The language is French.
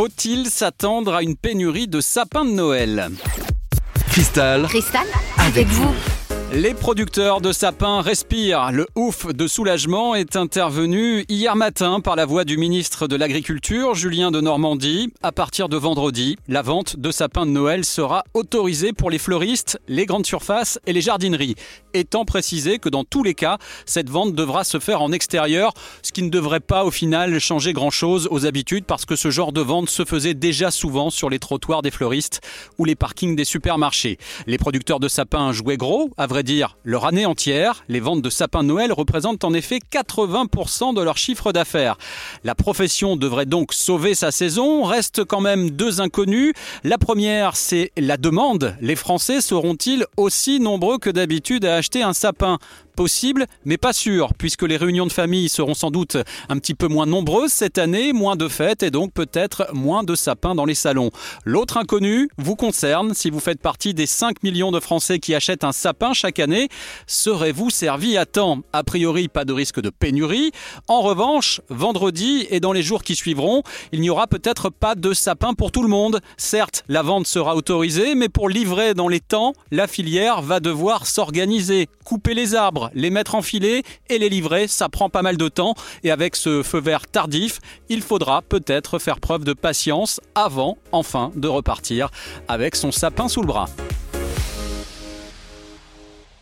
Faut-il s'attendre à une pénurie de sapins de Noël? Cristal, Cristal, avec vous. Les producteurs de sapins respirent. Le ouf de soulagement est intervenu hier matin par la voix du ministre de l'Agriculture, Julien de Normandie. À partir de vendredi, la vente de sapins de Noël sera autorisée pour les fleuristes, les grandes surfaces et les jardineries. Étant précisé que dans tous les cas, cette vente devra se faire en extérieur, ce qui ne devrait pas au final changer grand-chose aux habitudes parce que ce genre de vente se faisait déjà souvent sur les trottoirs des fleuristes ou les parkings des supermarchés. Les producteurs de sapins jouaient gros, à vrai dire leur année entière. Les ventes de sapins Noël représentent en effet 80% de leur chiffre d'affaires. La profession devrait donc sauver sa saison. Reste quand même deux inconnus. La première, c'est la demande. Les Français seront-ils aussi nombreux que d'habitude à acheter un sapin? Possible, mais pas sûr, puisque les réunions de famille seront sans doute un petit peu moins nombreuses cette année, moins de fêtes et donc peut-être moins de sapins dans les salons. L'autre inconnu vous concerne, si vous faites partie des 5 millions de Français qui achètent un sapin chaque année, serez-vous servi à temps? A priori, pas de risque de pénurie. En revanche, vendredi et dans les jours qui suivront, il n'y aura peut-être pas de sapin pour tout le monde. Certes, la vente sera autorisée, mais pour livrer dans les temps, la filière va devoir s'organiser, couper les les mettre en filet et les livrer. Ça prend pas mal de temps et avec ce feu vert tardif, il faudra peut-être faire preuve de patience avant, enfin, de repartir avec son sapin sous le bras.